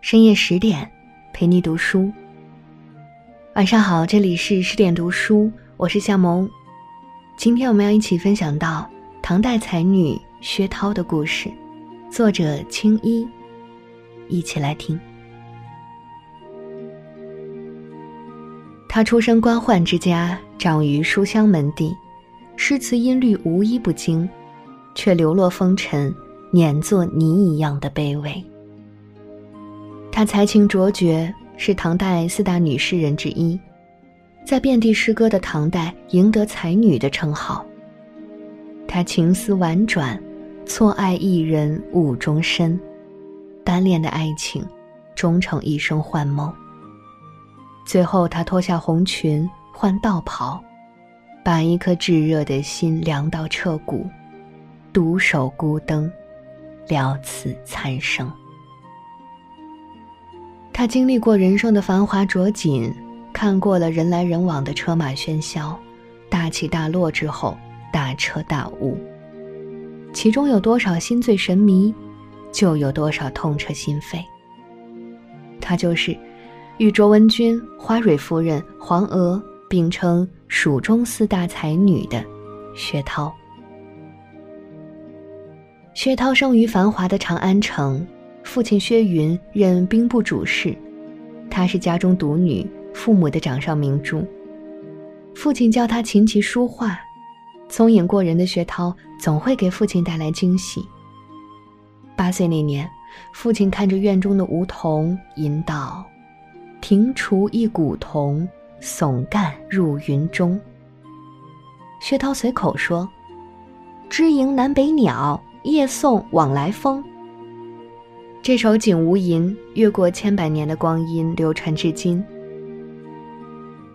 深夜十点，陪你读书。晚上好，这里是十点读书，我是夏萌。今天我们要一起分享到唐代才女薛涛的故事，作者青衣。一起来听。她出身官宦之家，长于书香门第，诗词音律无一不精，却流落风尘，碾作泥一样的卑微。她才情卓绝，是唐代四大女诗人之一，在遍地诗歌的唐代赢得才女的称号。她情思婉转，错爱一人误终身，单恋的爱情终成一生幻梦。最后，她脱下红裙，换道袍，把一颗炙热的心凉到彻骨，独守孤灯，了此残生。他经历过人生的繁华着锦，看过了人来人往的车马喧嚣，大起大落之后大彻大悟。其中有多少心醉神迷，就有多少痛彻心扉。他就是与卓文君、花蕊夫人、黄娥并称蜀中四大才女的薛涛。薛涛生于繁华的长安城。父亲薛云任兵部主事，她是家中独女，父母的掌上明珠。父亲教她琴棋书画，聪颖过人的薛涛总会给父亲带来惊喜。八岁那年，父亲看着院中的梧桐，吟道：“庭除一古桐，耸干入云中。”薛涛随口说：“知迎南北鸟，夜送往来风。”这首《景无垠》越过千百年的光阴，流传至今。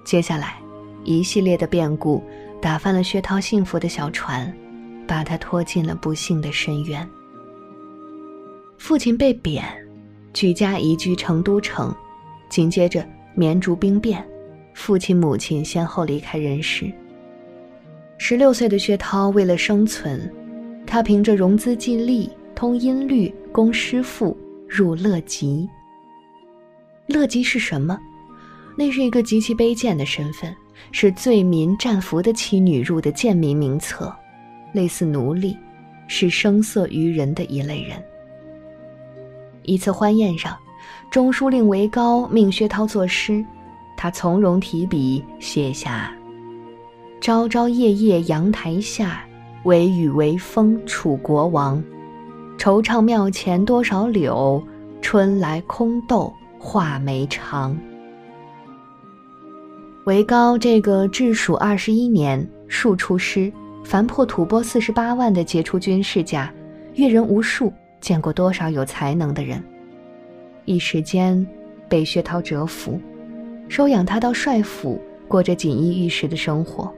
接下来，一系列的变故打翻了薛涛幸福的小船，把他拖进了不幸的深渊。父亲被贬，举家移居成都城，紧接着绵竹兵变，父亲母亲先后离开人世。十六岁的薛涛为了生存，他凭着融资尽力。通音律，供师傅入乐籍。乐籍是什么？那是一个极其卑贱的身份，是罪民战俘的妻女入的贱民名册，类似奴隶，是声色于人的一类人。一次欢宴上，中书令韦高命薛涛作诗，他从容提笔写下：“朝朝夜夜阳台下，惟雨惟风楚国王。”惆怅庙前多少柳，春来空斗画眉长。韦高这个治蜀二十一年，数出师，凡破吐蕃四十八万的杰出军事家，阅人无数，见过多少有才能的人，一时间被薛涛折服，收养他到帅府，过着锦衣玉食的生活。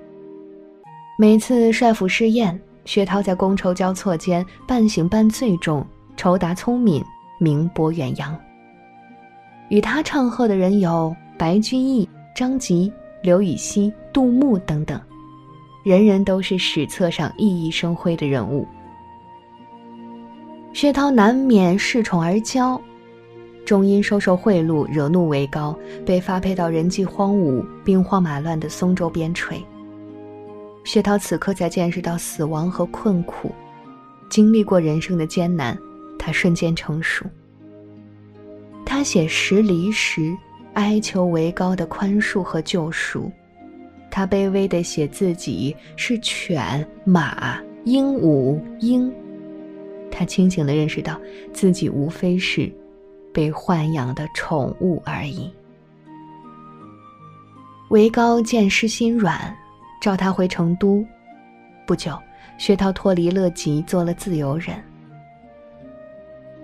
每次帅府试宴。薛涛在觥筹交错间半醒半醉中，筹达聪明，名播远扬。与他唱和的人有白居易、张籍、刘禹锡、杜牧等等，人人都是史册上熠熠生辉的人物。薛涛难免恃宠而骄，终因收受贿赂惹怒韦高，被发配到人迹荒芜、兵荒马乱的松州边陲。薛涛此刻才见识到死亡和困苦，经历过人生的艰难，他瞬间成熟。他写时离时，哀求为高的宽恕和救赎。他卑微地写自己是犬、马、鹦鹉、鹰。他清醒地认识到自己无非是被豢养的宠物而已。韦高见诗心软。召他回成都，不久，薛涛脱离乐籍，做了自由人。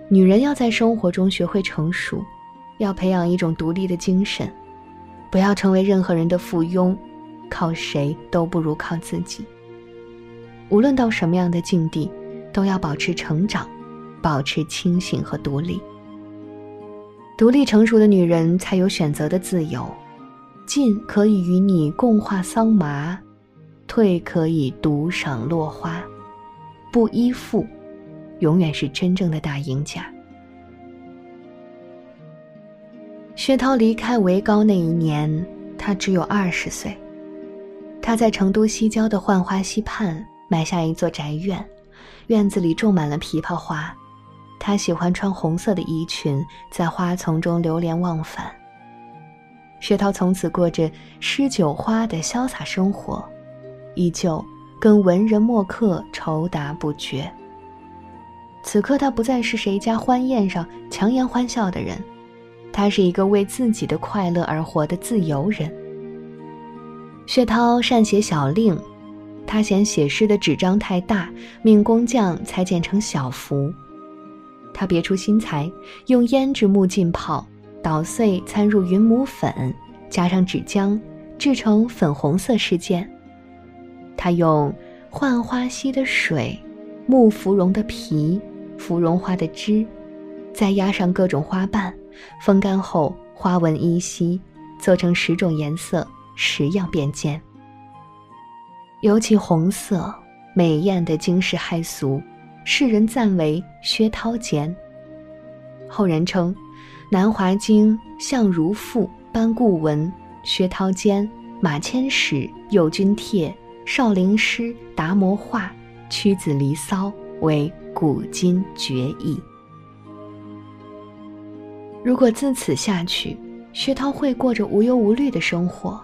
女人要在生活中学会成熟，要培养一种独立的精神，不要成为任何人的附庸，靠谁都不如靠自己。无论到什么样的境地，都要保持成长，保持清醒和独立。独立成熟的女人才有选择的自由，进可以与你共话桑麻。退可以独赏落花，不依附，永远是真正的大赢家。薛涛离开维高那一年，他只有二十岁。他在成都西郊的浣花溪畔买下一座宅院，院子里种满了枇杷花。他喜欢穿红色的衣裙，在花丛中流连忘返。薛涛从此过着诗酒花的潇洒生活，依旧跟文人墨客酬答不绝。此刻他不再是谁家欢宴上强颜欢笑的人，他是一个为自己的快乐而活的自由人。薛涛善写小令，他嫌写诗的纸张太大，命工匠裁剪成小幅。他别出心裁，用胭脂木浸泡，捣碎掺入云母粉，加上纸浆，制成粉红色饰件。他用浣花溪的水、木芙蓉的皮、芙蓉花的枝，再压上各种花瓣，风干后花纹依稀，做成十种颜色、十样便笺。尤其红色，美艳的惊世骇俗。世人赞为薛涛笺。后人称，《南华经》相如赋班固文、薛涛笺、马迁史、右军帖、少陵诗、达摩画、屈子离骚为古今绝艺。如果自此下去，薛涛会过着无忧无虑的生活。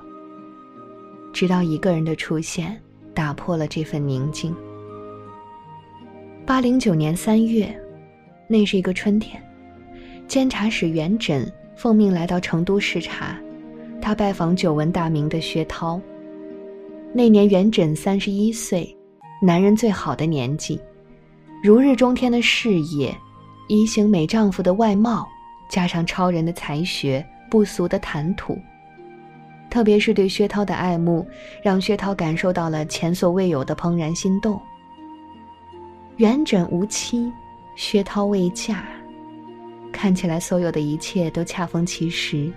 直到一个人的出现，打破了这份宁静。八零九年三月，那是一个春天，监察使元稹奉命来到成都视察，他拜访久闻大名的薛涛。那年元稹三十一岁，男人最好的年纪，如日中天的事业，一型美丈夫的外貌，加上超人的才学、不俗的谈吐，特别是对薛涛的爱慕，让薛涛感受到了前所未有的怦然心动。元稹无妻，薛涛未嫁，看起来所有的一切都恰逢其时。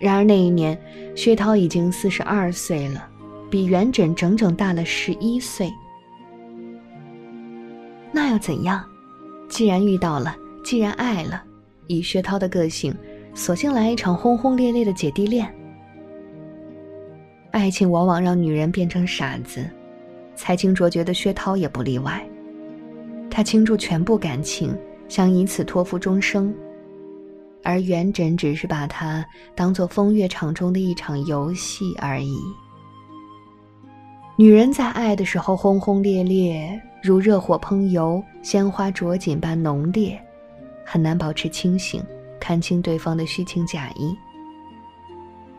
然而那一年，薛涛已经四十二岁了，比元稹整整大了十一岁。那又怎样？既然遇到了，既然爱了，以薛涛的个性，索性来一场轰轰烈烈的姐弟恋。爱情往往让女人变成傻子，才情卓绝的薛涛也不例外。他倾注全部感情，想以此托付终生，而元稹只是把它当做风月场中的一场游戏而已。女人在爱的时候轰轰烈烈，如热火烹油、鲜花着锦般浓烈，很难保持清醒，看清对方的虚情假意。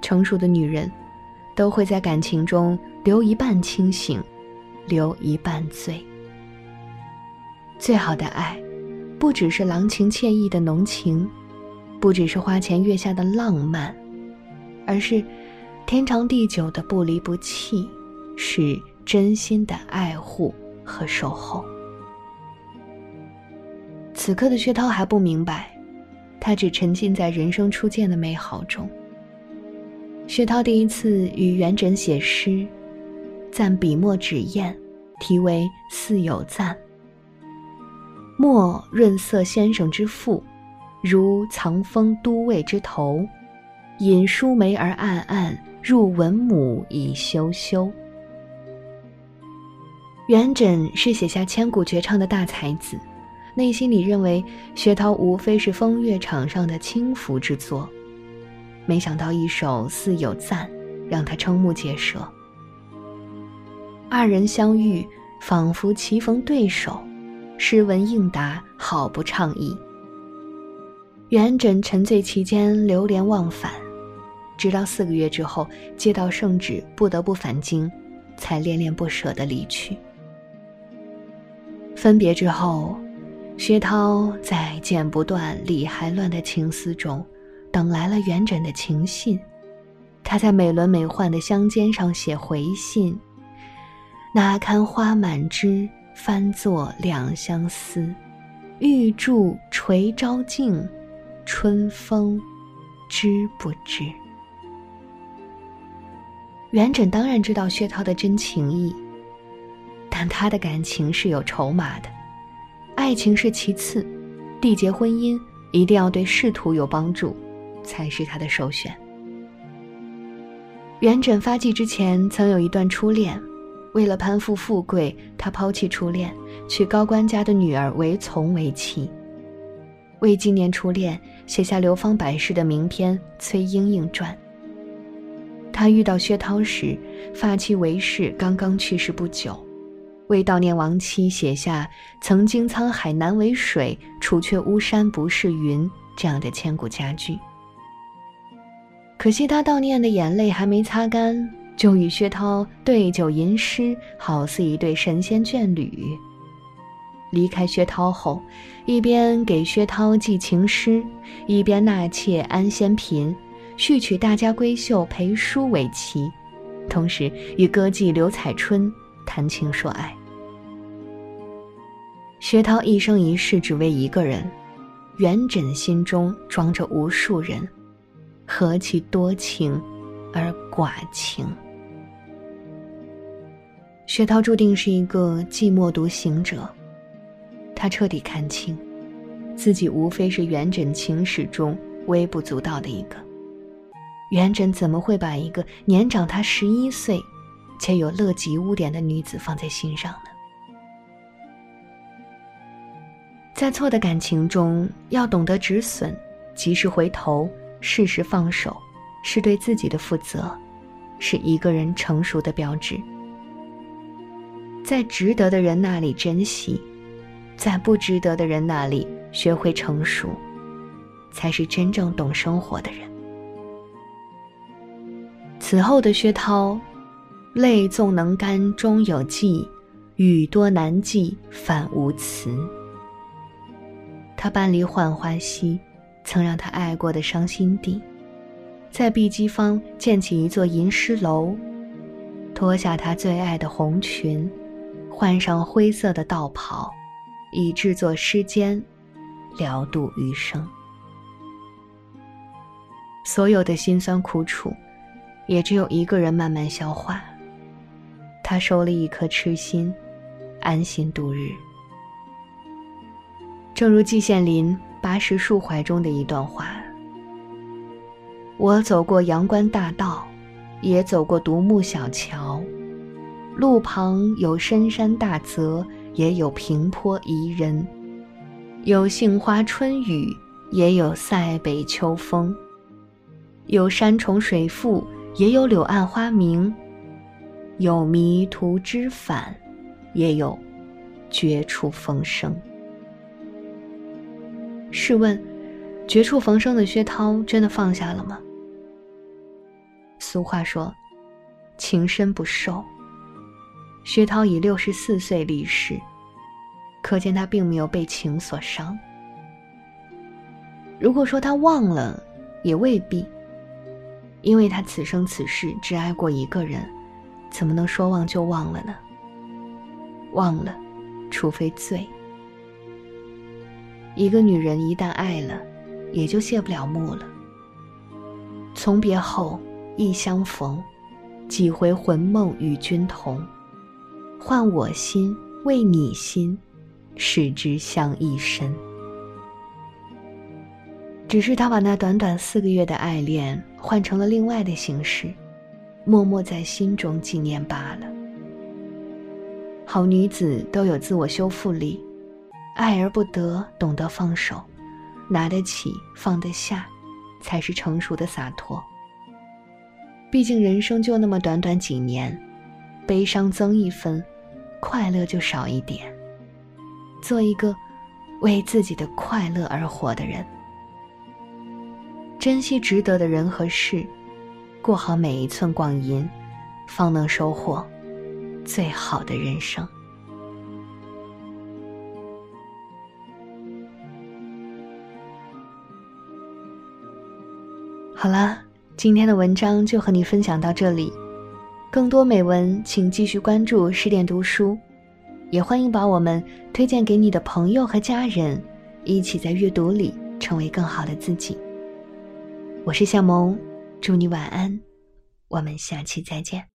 成熟的女人，都会在感情中留一半清醒，留一半醉。最好的爱，不只是郎情妾意的浓情，不只是花前月下的浪漫，而是天长地久的不离不弃，是真心的爱护和守候。此刻的薛涛还不明白，他只沉浸在人生初见的美好中。薛涛第一次与元稹写诗，赞笔墨纸砚，题为《似有赞》。墨润色先生之腹，如藏风都尉之头。引疏眉而暗暗，入文母以羞羞。元稹是写下千古绝唱的大才子，内心里认为薛涛无非是风月场上的轻浮之作，没想到一首《似有赞》让他瞠目结舌。二人相遇，仿佛棋逢对手。诗文应答，好不畅意。元稹沉醉其间，流连忘返，直到四个月之后接到圣旨，不得不返京，才恋恋不舍地离去。分别之后，薛涛在剪不断、理还乱的情思中，等来了元稹的情信。他在美轮美奂的香笺上写回信：“那堪花满枝。”翻作两相思，玉柱垂朝镜，春风知不知？元稹当然知道薛涛的真情意，但他的感情是有筹码的，爱情是其次，缔结婚姻一定要对仕途有帮助，才是他的首选。元稹发迹之前曾有一段初恋，为了攀附富贵，他抛弃初恋，娶高官家的女儿为从为妻。为纪念初恋，写下流芳百世的名篇《崔莺莺传》。他遇到薛涛时，发妻韦氏刚刚去世不久，为悼念亡妻，写下“曾经沧海难为水，除却巫山不是云”这样的千古佳句。可惜他悼念的眼泪还没擦干，就与薛涛对酒吟诗，好似一对神仙眷侣。离开薛涛后，一边给薛涛寄情诗，一边纳妾安仙嫔，续娶大家闺秀裴淑为妻，同时与歌妓刘彩春谈情说爱。薛涛一生一世只为一个人，元稹心中装着无数人，何其多情而寡情。薛涛注定是一个寂寞独行者。他彻底看清，自己无非是元稹情史中微不足道的一个。元稹怎么会把一个年长他十一岁，且有乐极污点的女子放在心上呢？在错的感情中，要懂得止损，及时回头，适时放手，是对自己的负责，是一个人成熟的标志。在值得的人那里珍惜。在不值得的人那里学会成熟，才是真正懂生活的人。此后的薛涛，泪纵能干终有迹，语多难记反无词。他搬离浣花溪，曾让他爱过的伤心地，在碧鸡坊建起一座吟诗楼，脱下他最爱的红裙，换上灰色的道袍。以制作诗笺，聊度余生。所有的辛酸苦楚，也只有一个人慢慢消化。他收了一颗痴心，安心度日。正如季羡林《八十树怀》中的一段话：“我走过阳关大道，也走过独木小桥，路旁有深山大泽。”也有平坡宜人，有杏花春雨，也有塞北秋风；有山重水复，也有柳暗花明；有迷途知返，也有绝处逢生。试问，绝处逢生的薛涛真的放下了吗？俗话说：“情深不寿。”薛涛已六十四岁离世，可见他并没有被情所伤。如果说他忘了，也未必，因为他此生此世只爱过一个人，怎么能说忘就忘了呢？忘了，除非醉。一个女人一旦爱了，也就谢不了幕了。从别后，忆相逢，几回魂梦与君同。换我心为你心，使之相依深。只是他把那短短四个月的爱恋换成了另外的形式，默默在心中纪念罢了。好女子都有自我修复力，爱而不得，懂得放手，拿得起放得下，才是成熟的洒脱。毕竟人生就那么短短几年，悲伤增一分。快乐就少一点。做一个为自己的快乐而活的人，珍惜值得的人和事，过好每一寸光阴，方能收获最好的人生。好了，今天的文章就和你分享到这里。更多美文，请继续关注十点读书，也欢迎把我们推荐给你的朋友和家人，一起在阅读里成为更好的自己。我是夏萌，祝你晚安，我们下期再见。